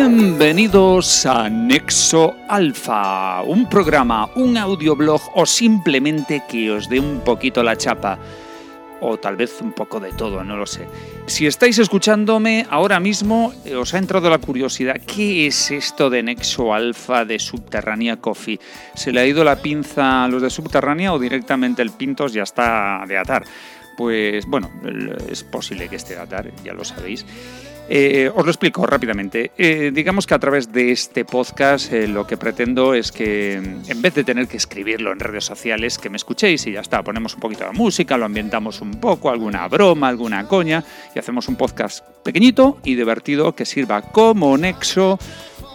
Bienvenidos a Nexo Alfa, un programa, un audioblog o simplemente que os dé un poquito la chapa. O tal vez un poco de todo, no lo sé. Si estáis escuchándome ahora mismo, eh, os ha entrado la curiosidad. ¿Qué es esto de Nexo Alfa de Subterránea Coffee? ¿Se le ha ido la pinza a los de Subterránea o directamente el Pintos ya está de atar? Pues bueno, es posible que esté de atar, ya lo sabéis. Eh, os lo explico rápidamente. Eh, digamos que a través de este podcast eh, lo que pretendo es que en vez de tener que escribirlo en redes sociales, que me escuchéis y ya está, ponemos un poquito de música, lo ambientamos un poco, alguna broma, alguna coña y hacemos un podcast pequeñito y divertido que sirva como nexo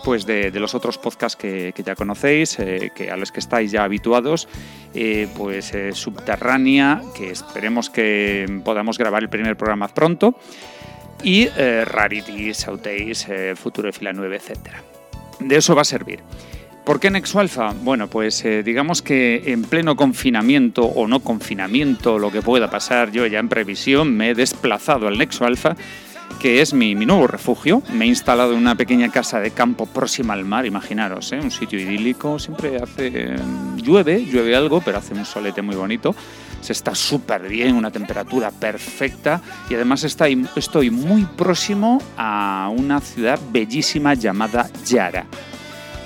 pues de, los otros podcasts que, ya conocéis, que a los que estáis ya habituados, pues Subterránea, que esperemos que podamos grabar el primer programa pronto y eh, Rarity, eh, Futuro de Fila 9, etc. De eso va a servir. ¿Por qué Nexo Alpha? Bueno, pues eh, digamos que en pleno confinamiento o no confinamiento, lo que pueda pasar, yo ya en previsión me he desplazado al Nexo Alpha, que es mi, nuevo refugio. Me he instalado en una pequeña casa de campo próxima al mar, imaginaros, un sitio idílico. Siempre hace. llueve, llueve algo, pero hace un solete muy bonito se está súper bien, una temperatura perfecta y además estoy muy próximo a una ciudad bellísima llamada Yara.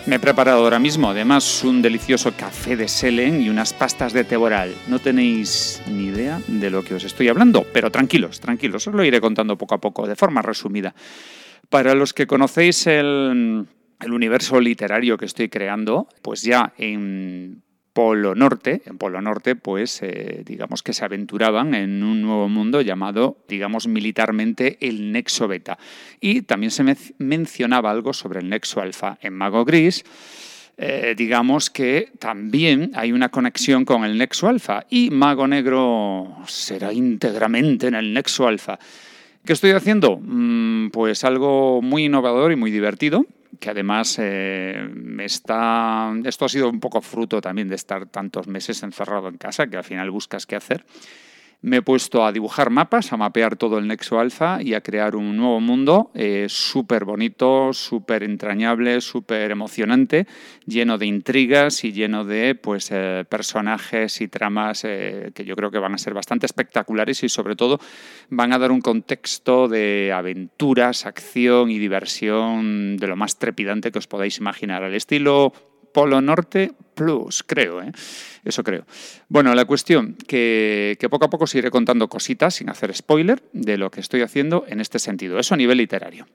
Me he preparado ahora mismo además un delicioso café de Selen y unas pastas de teboral. No tenéis ni idea de lo que os estoy hablando, pero tranquilos, tranquilos, os lo iré contando poco a poco, de forma resumida. Para los que conocéis el, el universo literario que estoy creando, pues ya en Polo Norte, en Polo Norte, pues eh, digamos que se aventuraban en un nuevo mundo llamado, digamos militarmente, el Nexo Beta. Y también se mencionaba algo sobre el Nexo Alfa en Mago Gris. Eh, digamos que también hay una conexión con el Nexo Alfa y Mago Negro será íntegramente en el Nexo Alfa. ¿Qué estoy haciendo? Mm, pues algo muy innovador y muy divertido que además eh, está, esto ha sido un poco fruto también de estar tantos meses encerrado en casa, que al final buscas qué hacer me he puesto a dibujar mapas, a mapear todo el Nexo Alpha y a crear un nuevo mundo eh, súper bonito, súper entrañable, súper emocionante, lleno de intrigas y lleno de pues, eh, personajes y tramas eh, que yo creo que van a ser bastante espectaculares y sobre todo van a dar un contexto de aventuras, acción y diversión de lo más trepidante que os podáis imaginar, al estilo Polo Norte Plus, creo, ¿eh? eso creo. Bueno, la cuestión, que, que poco a poco os iré contando cositas sin hacer spoiler de lo que estoy haciendo en este sentido, eso a nivel literario.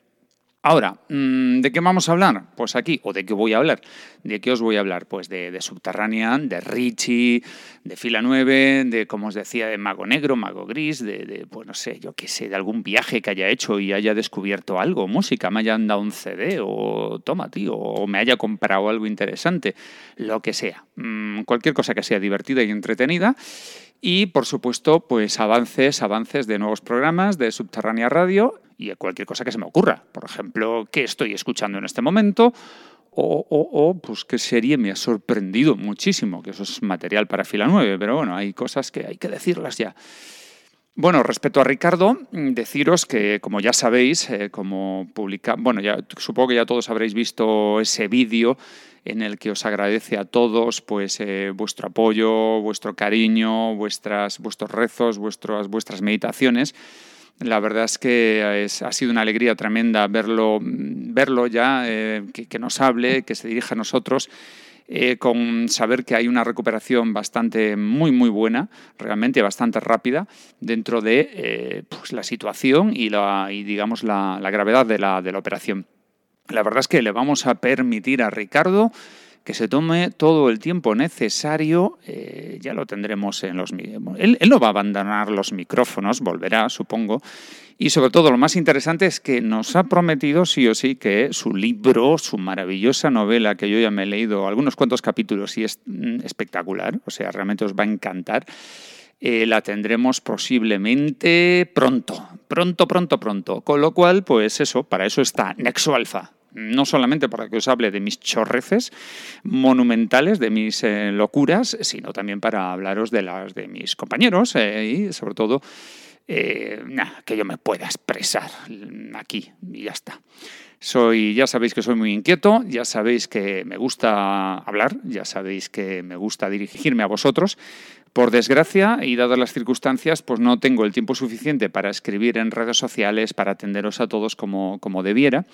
Ahora, mm, ¿de qué vamos a hablar? Pues aquí, o de qué voy a hablar. ¿De qué os voy a hablar? Pues de, de Subterránea, de Richie, de Fila 9, de, como os decía, de Mago Negro, Mago Gris, de, pues no sé, yo qué sé, de algún viaje que haya hecho y haya descubierto algo, música, me hayan dado un CD o toma, tío, o me haya comprado algo interesante, lo que sea. Mm, cualquier cosa que sea divertida y entretenida. Y, por supuesto, pues avances, avances de nuevos programas de Subterránea Radio y cualquier cosa que se me ocurra. Por ejemplo, qué estoy escuchando en este momento o, pues qué serie me ha sorprendido muchísimo, que eso es material para fila 9, pero bueno, hay cosas que hay que decirlas ya. Bueno, respecto a Ricardo, deciros que, como ya sabéis, eh, como publica, bueno, ya supongo que ya todos habréis visto ese vídeo en el que os agradece a todos pues eh, vuestro apoyo, vuestro cariño, vuestras, vuestros rezos, vuestras, vuestras meditaciones. La verdad es que ha sido una alegría tremenda verlo, verlo ya, eh, que, nos hable, que se dirija a nosotros. Eh, con saber que hay una recuperación bastante muy muy buena, realmente bastante rápida dentro de eh, pues, la situación y, la, digamos la, gravedad de la, de la operación. La verdad es que le vamos a permitir a Ricardo que se tome todo el tiempo necesario, eh, ya lo tendremos en los... Él, él no va a abandonar los micrófonos, volverá, supongo, y sobre todo lo más interesante es que nos ha prometido sí o sí que su libro, su maravillosa novela, que yo ya me he leído algunos cuantos capítulos y es mm, espectacular, o sea, realmente os va a encantar, eh, la tendremos posiblemente pronto, pronto, pronto, pronto. Con lo cual, pues eso, para eso está Nexo Alfa, no solamente para que os hable de mis chorreces monumentales, de mis eh, locuras, sino también para hablaros de las de mis compañeros eh, y sobre todo eh, que yo me pueda expresar aquí y ya está. Soy, ya sabéis que soy muy inquieto, ya sabéis que me gusta hablar, ya sabéis que me gusta dirigirme a vosotros. Por desgracia, y dadas las circunstancias, pues no tengo el tiempo suficiente para escribir en redes sociales, para atenderos a todos como, como debiera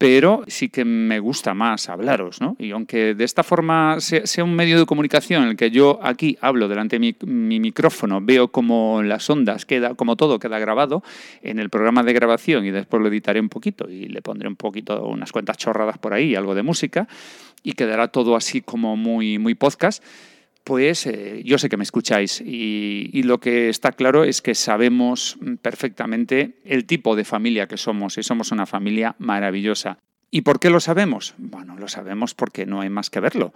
pero sí que me gusta más hablaros, ¿no? Y aunque de esta forma sea, un medio de comunicación en el que yo aquí hablo delante de mi, micrófono, veo como las ondas queda, como todo queda grabado en el programa de grabación y después lo editaré un poquito y le pondré un poquito, unas cuantas chorradas por ahí, algo de música y quedará todo así como muy, muy podcast pues eh, yo sé que me escucháis y, lo que está claro es que sabemos perfectamente el tipo de familia que somos y somos una familia maravillosa. ¿Y por qué lo sabemos? Bueno, lo sabemos porque no hay más que verlo,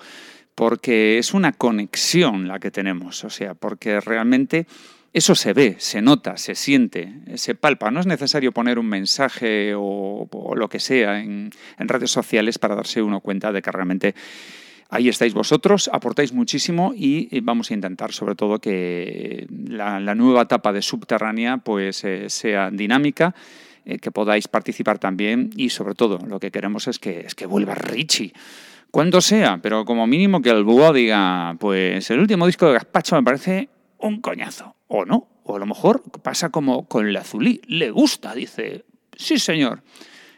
porque es una conexión la que tenemos, o sea, porque realmente eso se ve, se nota, se siente, se palpa. No es necesario poner un mensaje o, lo que sea en redes sociales para darse uno cuenta de que realmente Ahí estáis vosotros, aportáis muchísimo y vamos a intentar sobre todo que la, nueva etapa de subterránea pues eh, sea dinámica, eh, que podáis participar también y sobre todo lo que queremos es que, es que vuelva Richie. Cuando sea, pero como mínimo que el búho diga, pues el último disco de Gaspacho me parece un coñazo, o no, o a lo mejor pasa como con el azulí, le gusta, dice, sí señor.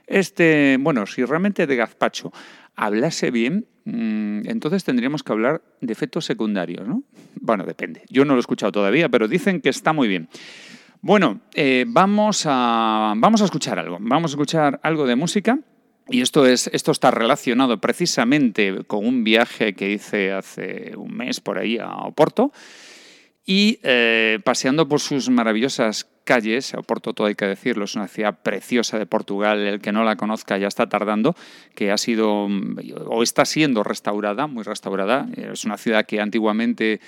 Este, bueno, si realmente de Gazpacho hablase bien, entonces tendríamos que hablar de efectos secundarios, ¿no? Bueno, depende. Yo no lo he escuchado todavía, pero dicen que está muy bien. Bueno, eh, vamos, a, vamos a escuchar algo. Vamos a escuchar algo de música. Y esto, es, esto está relacionado precisamente con un viaje que hice hace un mes por ahí a Oporto. Y eh, paseando por sus maravillosas calles, Oporto todo hay que decirlo, es una ciudad preciosa de Portugal, el que no la conozca ya está tardando, que ha sido o está siendo restaurada, muy restaurada, es una ciudad que antiguamente eh,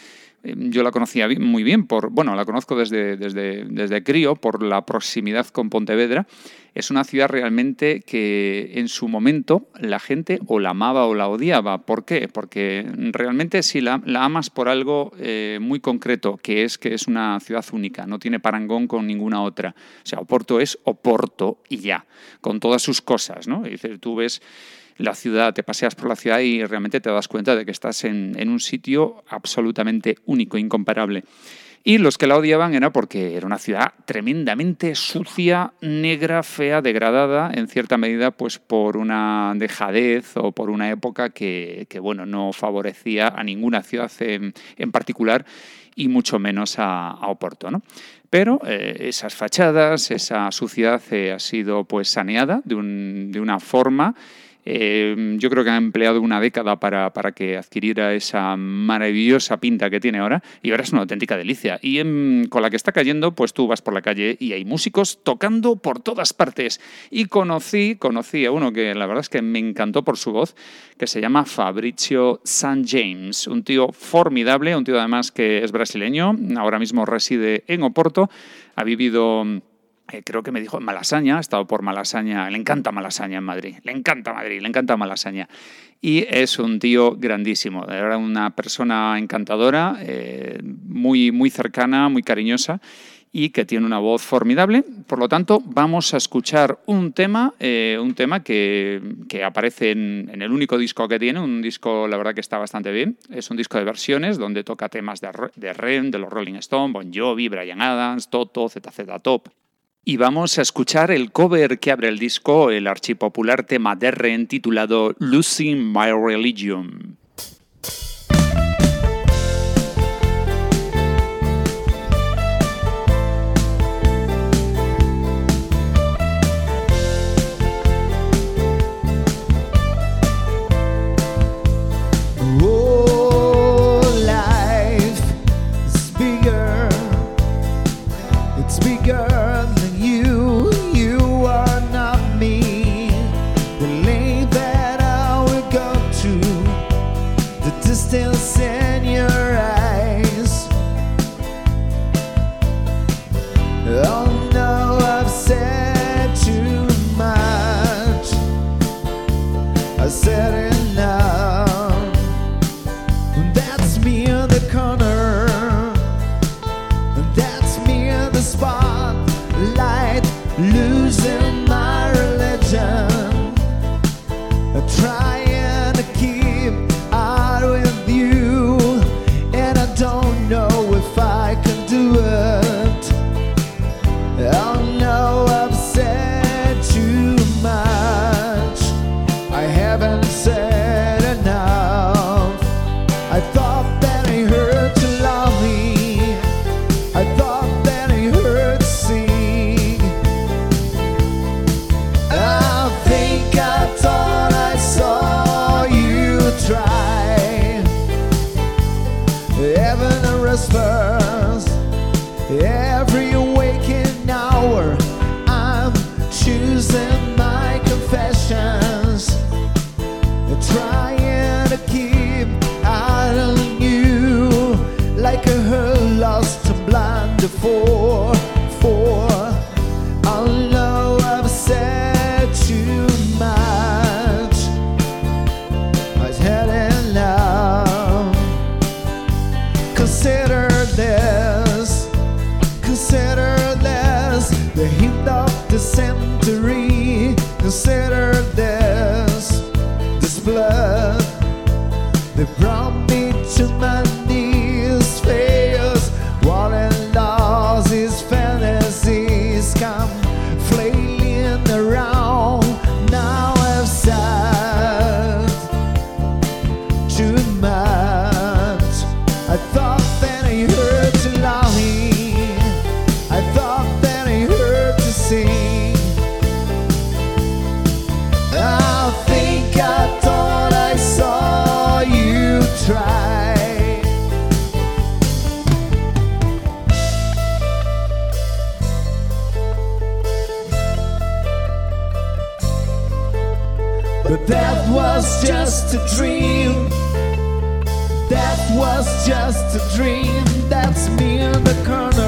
yo la conocía muy bien, por, bueno, la conozco desde, desde, desde crío, por la proximidad con Pontevedra. Es una ciudad realmente que en su momento la gente o la amaba o la odiaba. ¿Por qué? Porque realmente si la, amas por algo eh, muy concreto, que es que es una ciudad única, no tiene parangón con ninguna otra. O sea, Oporto es Oporto y ya, con todas sus cosas, ¿no? dices, tú ves la ciudad, te paseas por la ciudad y realmente te das cuenta de que estás en, un sitio absolutamente único, incomparable. Y los que la odiaban era porque era una ciudad tremendamente sucia, negra, fea, degradada, en cierta medida pues por una dejadez o por una época que, bueno, no favorecía a ninguna ciudad en, particular y mucho menos a, Oporto. ¿no? Pero eh, esas fachadas, esa suciedad eh, ha sido pues saneada de, de una forma Em, yo creo que ha empleado una década para, para, que adquiriera esa maravillosa pinta que tiene ahora y ahora es una auténtica delicia. Y con la que está cayendo, pues tú vas por la calle y hay músicos tocando por todas partes. Y conocí, conocí a uno que la verdad es que me encantó por su voz, que se llama Fabricio San James, un tío formidable, un tío además que es brasileño, ahora mismo reside en Oporto, ha vivido eh, creo que me dijo Malasaña, ha estado por Malasaña, le encanta Malasaña en Madrid, le encanta Madrid, le encanta Malasaña. Y es un tío grandísimo, era una persona encantadora, eh, muy, muy cercana, muy cariñosa y que tiene una voz formidable. Por lo tanto, vamos a escuchar un tema, eh, un tema que, que aparece en, el único disco que tiene, un disco, la verdad, que está bastante bien. Es un disco de versiones donde toca temas de, de Ren, de los Rolling Stones, Bon Jovi, Brian Adams, Toto, ZZ Top. Y vamos a escuchar el cover que abre el disco, el archipopular tema de Ren titulado Losing My Religion. was just a dream. That was just a dream. That's me in the corner.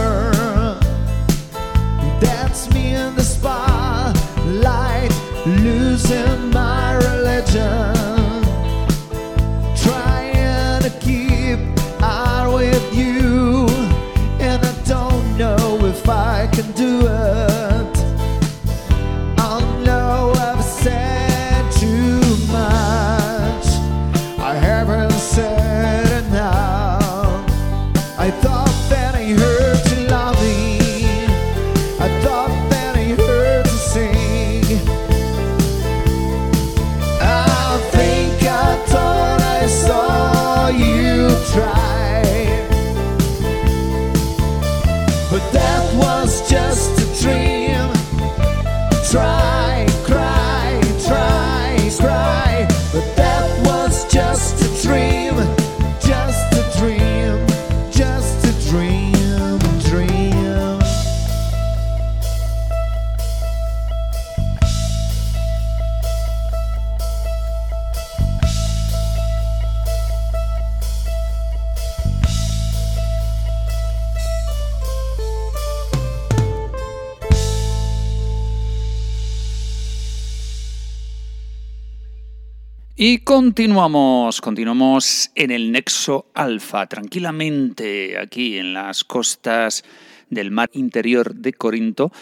Y continuamos, continuamos en el Nexo Alfa, tranquilamente aquí en las costas del mar interior de Corinto.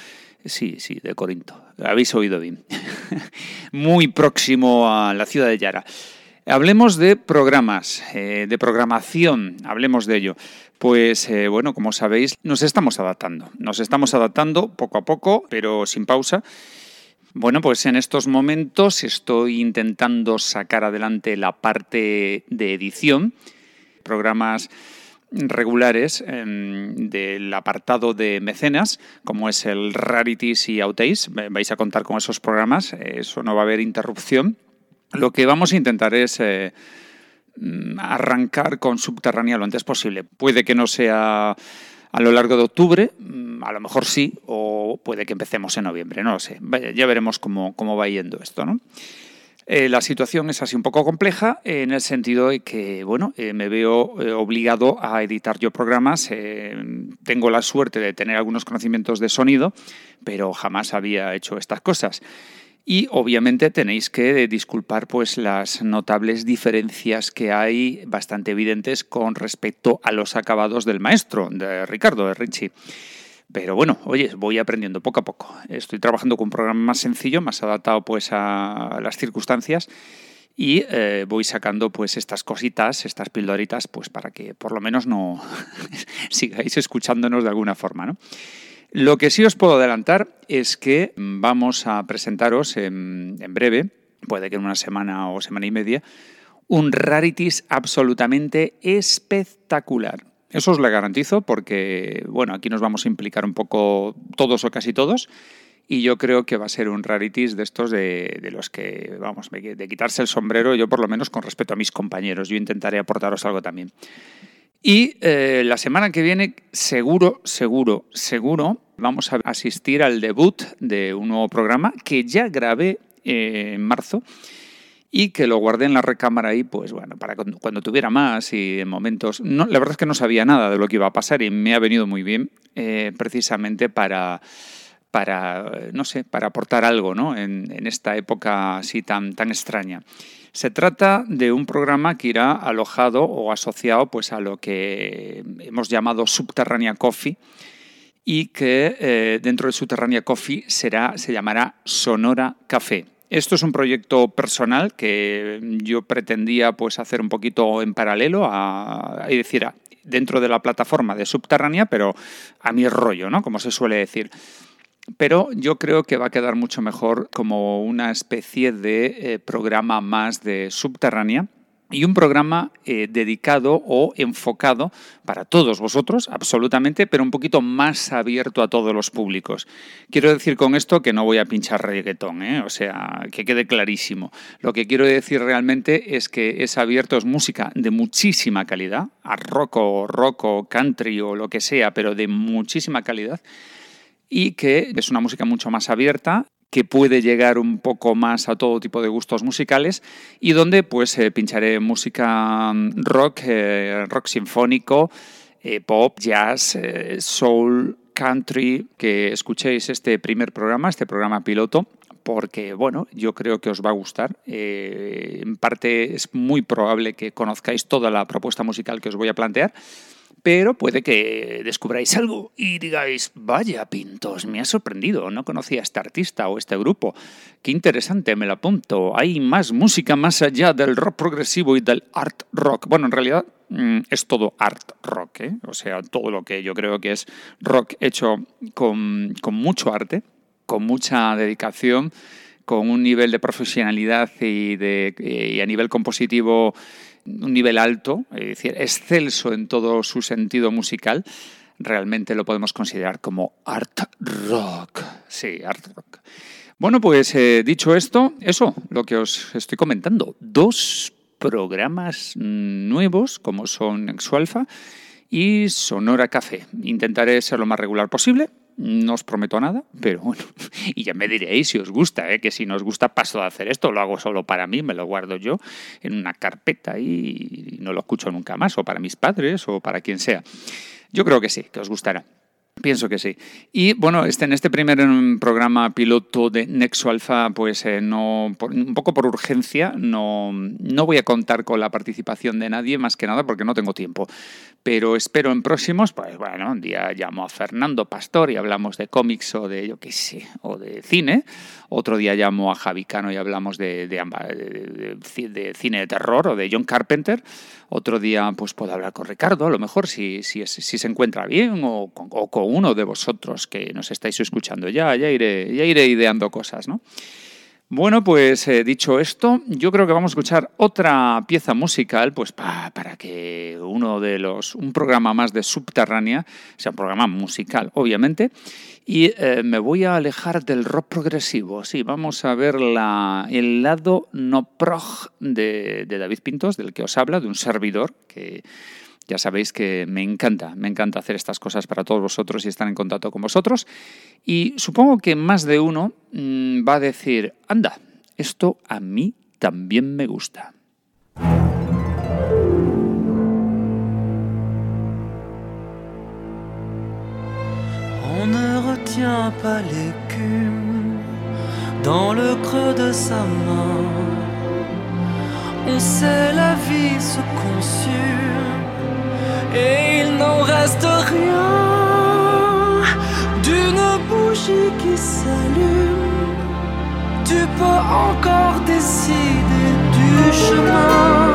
Sí, sí, de Corinto. Habéis oído bien. Muy próximo a la ciudad de Yara. Hablemos de programas, eh, de programación, hablemos de ello. Pues eh, bueno, como sabéis, nos estamos adaptando. Nos estamos adaptando poco a poco, pero sin pausa. Bueno, pues en estos momentos estoy intentando sacar adelante la parte de edición, programas regulares em, del apartado de mecenas, como es el Rarities y Outtace. Vais a contar con esos programas, eso no va a haber interrupción. Lo que vamos a intentar es eh, mm, arrancar con Subterránea lo antes posible. Puede que no sea a lo largo de octubre, a lo mejor sí, o puede que empecemos en noviembre, no lo sé. ya veremos cómo, cómo va yendo esto, ¿no? Eh, la situación es así un poco compleja en el sentido de que, bueno, eh, me veo eh, obligado a editar yo programas. tengo la suerte de tener algunos conocimientos de sonido, pero jamás había hecho estas cosas. Y obviamente tenéis que disculpar pues las notables diferencias que hay bastante evidentes con respecto a los acabados del maestro, de Ricardo, de Richie. Pero bueno, oye, voy aprendiendo poco a poco. Estoy trabajando con un programa más sencillo, más adaptado pues a las circunstancias y eh, voy sacando pues estas cositas, estas pildoritas, pues para que por lo menos no sigáis escuchándonos de alguna forma, ¿no? Lo que sí os puedo adelantar es que vamos a presentaros en, en breve, puede que en una semana o semana y media, un Rarities absolutamente espectacular. Eso os lo garantizo porque, bueno, aquí nos vamos a implicar un poco todos o casi todos y yo creo que va a ser un rarities de estos de, los que, vamos, de quitarse el sombrero, yo por lo menos con respecto a mis compañeros. Yo intentaré aportaros algo también. Y eh, la semana que viene, seguro, seguro, seguro, vamos a asistir al debut de un nuevo programa que ya grabé eh, en marzo y que lo guardé en la recámara ahí, pues bueno, para cuando, tuviera más y en momentos... La verdad es que no sabía nada de lo que iba a pasar y me ha venido muy bien eh, precisamente para, para, no sé, para aportar algo ¿no? en, en, esta época así tan, tan extraña. Se trata de un programa que irá alojado o asociado pues, a lo que hemos llamado Subterránea Coffee, y que eh, dentro de Subterránea Coffee será, se llamará Sonora Café. Esto es un proyecto personal que yo pretendía pues, hacer un poquito en paralelo, a, decir, dentro de la plataforma de Subterránea, pero a mi rollo, ¿no? como se suele decir. Pero yo creo que va a quedar mucho mejor como una especie de eh, programa más de Subterránea y un programa eh, dedicado o enfocado para todos vosotros, absolutamente, pero un poquito más abierto a todos los públicos. Quiero decir con esto que no voy a pinchar reggaetón, ¿eh? o sea, que quede clarísimo. Lo que quiero decir realmente es que es abierto, es música de muchísima calidad, a rock o rock o country o lo que sea, pero de muchísima calidad y que es una música mucho más abierta que puede llegar un poco más a todo tipo de gustos musicales y donde pues eh, pincharé música mm, rock, eh, rock sinfónico, eh, pop, jazz, soul, country, que escuchéis este primer programa, este programa piloto, porque bueno, yo creo que os va a gustar. en parte es muy probable que conozcáis toda la propuesta musical que os voy a plantear pero puede que descubráis algo y digáis, vaya Pintos, me ha sorprendido, no conocía a este artista o este grupo, qué interesante, me lo apunto, hay más música más allá del rock progresivo y del art rock. Bueno, en realidad mm, es todo art rock, ¿eh? o sea, todo lo que yo creo que es rock hecho con, mucho arte, con mucha dedicación, con un nivel de profesionalidad y, de, y a nivel compositivo un nivel alto, es decir, excelso en todo su sentido musical, realmente lo podemos considerar como art rock. Sí, art rock. Bueno, pues eh, dicho esto, eso, lo que os estoy comentando. Dos programas nuevos, como son Exualfa y Sonora Café. Intentaré ser lo más regular posible. No os prometo nada, pero bueno, y ya me diréis si os gusta, ¿eh? que si no os gusta paso de hacer esto, lo hago solo para mí, me lo guardo yo en una carpeta y no lo escucho nunca más, o para mis padres, o para quien sea. Yo creo que sí, que os gustará. Pienso que sí. Y bueno, este, en este primer programa piloto de Nexo Alpha, pues eh, no, un poco por urgencia, no, no voy a contar con la participación de nadie, más que nada porque no tengo tiempo. Pero espero en próximos, pues bueno, un día llamo a Fernando Pastor y hablamos de cómics o de, yo qué sé, o de cine. Otro día llamo a Javi Cano y hablamos de, de, de cine de terror o de John Carpenter. Otro día pues puedo hablar con Ricardo, a lo mejor si, si, si se encuentra bien, o con, o con uno de vosotros que nos estáis escuchando. Ya, ya iré, ya iré ideando cosas, ¿no? Bueno, pues eh, dicho esto, yo creo que vamos a escuchar otra pieza musical, pues para que uno de los, un programa más de Subterránea, sea un programa musical, obviamente, y eh, me voy a alejar del rock progresivo. Sí, vamos a ver la, el lado no prog de, de David Pintos, del que os habla, de un servidor que ya sabéis que me encanta, me encanta hacer estas cosas para todos vosotros y estar en contacto con vosotros. Y supongo que más de uno mm, va a decir, anda, esto a mí también me gusta. On ne retient pas l'écume dans le creux de sa main. On sait la vie se consume et il n'en reste rien d'une bougie qui s'allume. Tu peux encore décider du chemin,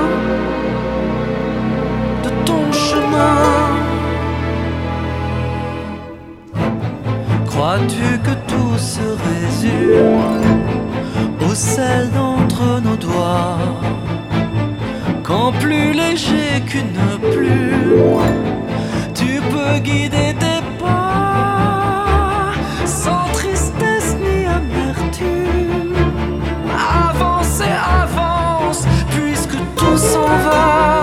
de ton chemin. Crois-tu que tout se résume au sel d'entre nos doigts? Plus léger qu'une plume, tu peux guider tes pas sans tristesse ni amertume. Avance et avance, puisque tout s'en va,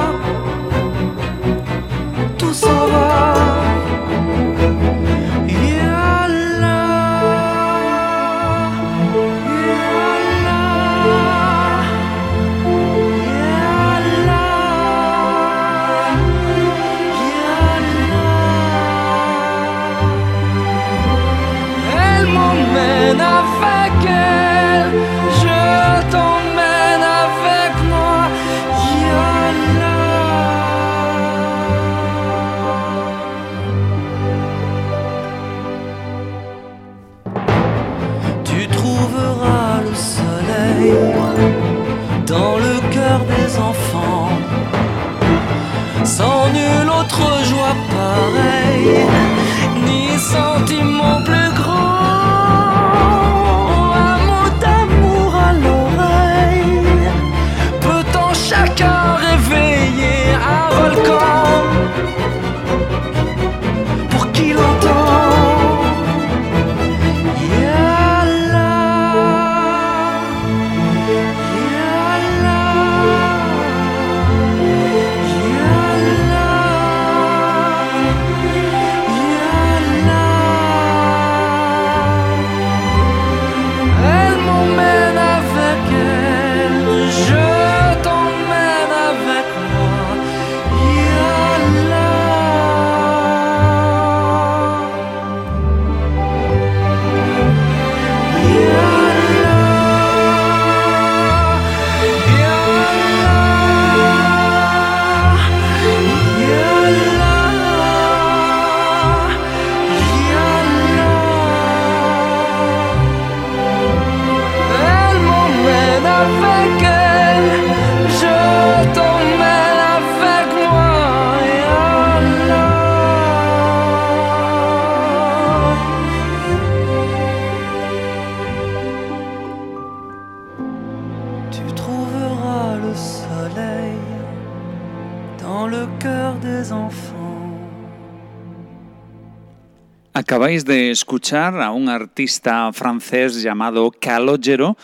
Acabáis de escuchar a un artista francés llamado Calogero,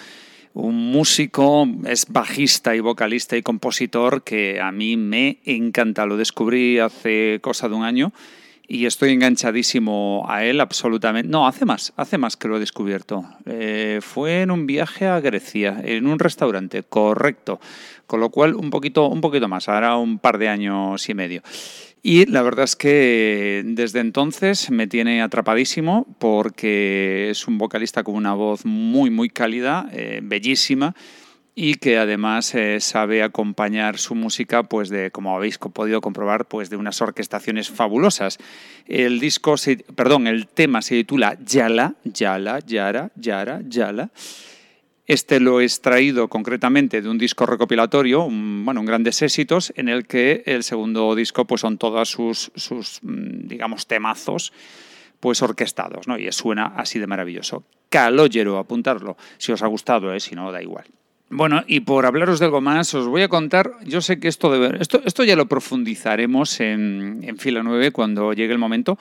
un músico, es bajista y vocalista y compositor que a mí me encanta. Lo descubrí hace cosa de un año y estoy enganchadísimo a él absolutamente. No, hace más, hace más que lo he descubierto. Eh, fue en un viaje a Grecia, en un restaurante, correcto. Con lo cual, un poquito, un poquito más, ahora un par de años y medio. Y la verdad es que desde entonces me tiene atrapadísimo porque es un vocalista con una voz muy, muy cálida, eh, bellísima y que además eh, sabe acompañar su música, pues de, como habéis podido comprobar, pues de unas orquestaciones fabulosas. El disco, se- perdón, el tema se titula Yala, Yala, Yara, Yara, Yala. Este lo he extraído concretamente de un disco recopilatorio, bueno, un grandes éxitos, en el que el segundo disco pues son todas sus, sus mm, digamos, temazos pues orquestados, ¿no? Y suena así de maravilloso. Calogero, apuntarlo, si os ha gustado, ¿eh? si no, da igual. Bueno, y por hablaros de algo más, os voy a contar, yo sé que esto, debe, esto, esto ya lo profundizaremos en, en Fila 9 cuando llegue el momento,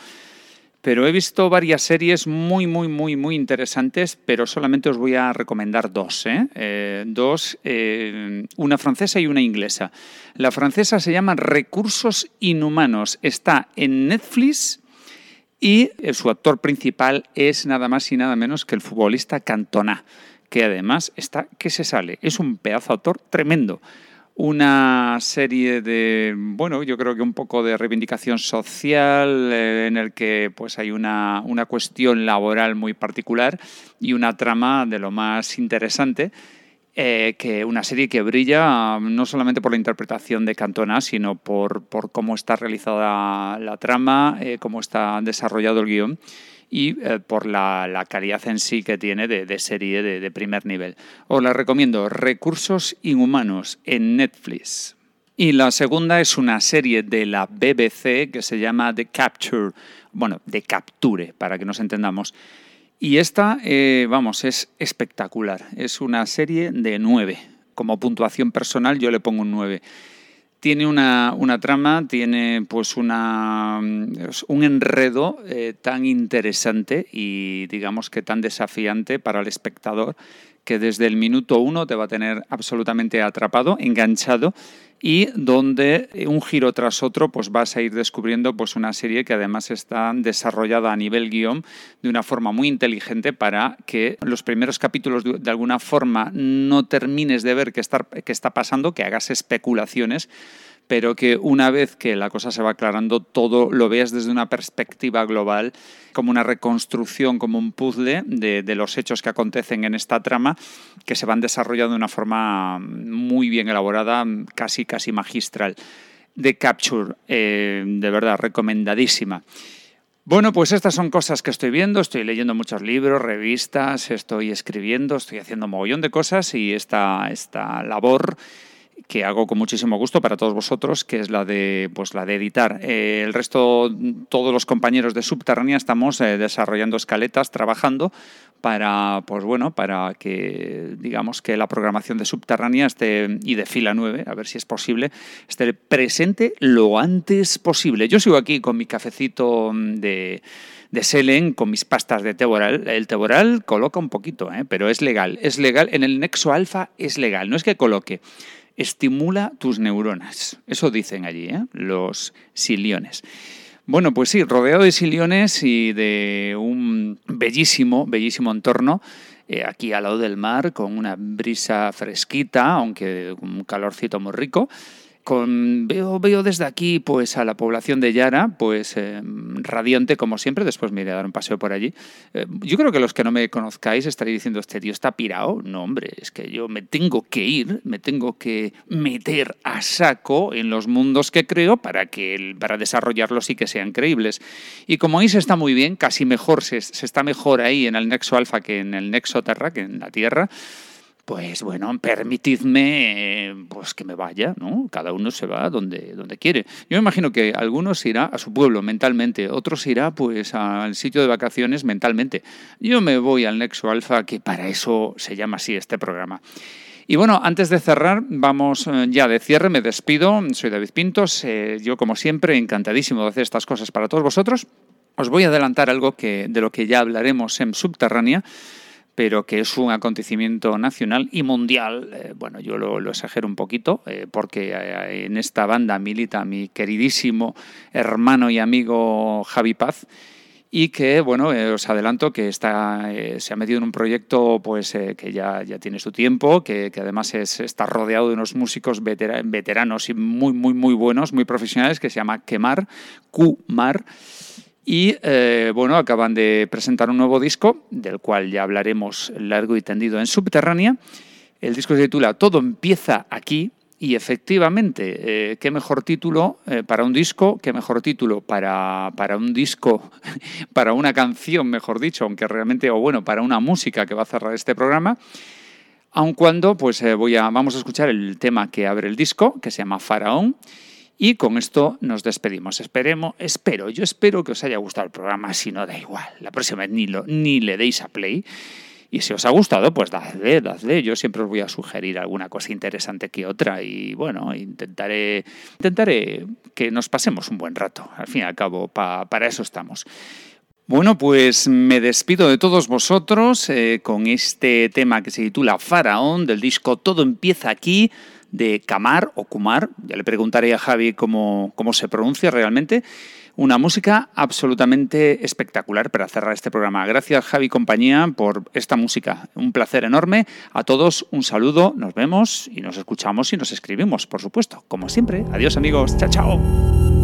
pero he visto varias series muy, muy, muy, muy interesantes, pero solamente os voy a recomendar dos. ¿eh? Eh, dos, eh, una francesa y una inglesa. La francesa se llama Recursos Inhumanos, está en Netflix y su actor principal es nada más y nada menos que el futbolista Cantona que además está que se sale. Es un pedazo autor tremendo. Una serie de, bueno, yo creo que un poco de reivindicación social eh, en el que pues hay una, una cuestión laboral muy particular y una trama de lo más interesante. Eh, que una serie que brilla no solamente por la interpretación de Cantona, sino por, por cómo está realizada la trama, eh, cómo está desarrollado el guion y eh, por la, calidad en sí que tiene de, serie de, primer nivel. Os la recomiendo, Recursos Inhumanos en Netflix. Y la segunda es una serie de la BBC que se llama The Capture, bueno, The Capture, para que nos entendamos. Y esta, eh, vamos, es espectacular. Es una serie de nueve. Como puntuación personal yo le pongo un nueve tiene una, trama, tiene pues una, un enredo eh, tan interesante y digamos que tan desafiante para el espectador que desde el minuto uno te va a tener absolutamente atrapado, enganchado y donde un giro tras otro pues vas a ir descubriendo pues una serie que además está desarrollada a nivel guion de una forma muy inteligente para que los primeros capítulos de, alguna forma no termines de ver qué qué está pasando, que hagas especulaciones pero que una vez que la cosa se va aclarando, todo lo veas desde una perspectiva global, como una reconstrucción, como un puzzle de, los hechos que acontecen en esta trama, que se van desarrollando de una forma muy bien elaborada, casi, casi magistral. The Capture, eh, de verdad, recomendadísima. Bueno, pues estas son cosas que estoy viendo, estoy leyendo muchos libros, revistas, estoy escribiendo, estoy haciendo mogollón de cosas y esta, esta labor que hago con muchísimo gusto para todos vosotros, que es la de, pues, la de editar. Eh, el resto, todos los compañeros de Subterránea estamos eh, desarrollando escaletas, trabajando para, pues bueno, para que digamos que la programación de Subterránea esté, y de fila 9, a ver si es posible, esté presente lo antes posible. Yo sigo aquí con mi cafecito de de Selen con mis pastas de Teboral. El Teboral coloca un poquito, ¿eh? pero es legal. Es legal. En el Nexo Alfa es legal. No es que coloque estimula tus neuronas. Eso dicen allí, ¿eh? los siliones. Bueno, pues sí, rodeado de siliones y de un bellísimo, bellísimo entorno, eh, aquí al lado del mar, con una brisa fresquita, aunque un calorcito muy rico, veo, veo desde aquí pues a la población de Yara, pues eh, radiante como siempre, después me iré a dar un paseo por allí. Eh, yo creo que los que no me conozcáis estaréis diciendo, este tío está pirado. No, hombre, es que yo me tengo que ir, me tengo que meter a saco en los mundos que creo para, que, para desarrollarlos y que sean creíbles. Y como ahí se está muy bien, casi mejor, se, se está mejor ahí en el Nexo Alfa que en el Nexo Terra, que en la Tierra, pues bueno, permitidme eh, pues que me vaya, ¿no? Cada uno se va donde, donde quiere. Yo me imagino que algunos irá a su pueblo mentalmente, otros irá pues al sitio de vacaciones mentalmente. Yo me voy al Nexo Alfa, que para eso se llama así este programa. Y bueno, antes de cerrar, vamos eh, ya de cierre, me despido. Soy David Pintos, yo como siempre encantadísimo de hacer estas cosas para todos vosotros. Os voy a adelantar algo que, de lo que ya hablaremos en Subterránea pero que es un acontecimiento nacional y mundial. Eh, bueno, yo lo, exagero un poquito, eh, porque eh, en esta banda milita mi queridísimo hermano y amigo Javi Paz, y que, bueno, os adelanto que está, se ha metido en un proyecto pues, que ya, ya tiene su tiempo, que, que además es, está rodeado de unos músicos veteranos y muy, muy, muy buenos, muy profesionales, que se llama Quemar, Q-Mar. Y eh, bueno, acaban de presentar un nuevo disco, del cual ya hablaremos largo y tendido en Subterránea. El disco se titula Todo empieza aquí. Y efectivamente, eh, qué mejor título eh, para un disco, qué mejor título para, para, un disco, para una canción, mejor dicho, aunque realmente, o bueno, para una música que va a cerrar este programa. Aun cuando, pues voy a, vamos a escuchar el tema que abre el disco, que se llama Faraón. Y con esto nos despedimos. Esperemos, espero, yo espero que os haya gustado el programa, si no da igual. La próxima vez ni, lo, ni le deis a play. Y si os ha gustado, pues dadle, dadle. Yo siempre os voy a sugerir alguna cosa interesante que otra y bueno, intentaré, intentaré que nos pasemos un buen rato. Al fin y al cabo, para eso estamos. Bueno, pues me despido de todos vosotros eh, con este tema que se titula Faraón del disco Todo empieza aquí de Kamar o Kumar. Ya le preguntaré a Javi cómo, cómo se pronuncia realmente. Una música absolutamente espectacular para cerrar este programa. Gracias Javi compañía por esta música. Un placer enorme. A todos un saludo. Nos vemos y nos escuchamos y nos escribimos, por supuesto. Como siempre. Adiós amigos. Chao, chao.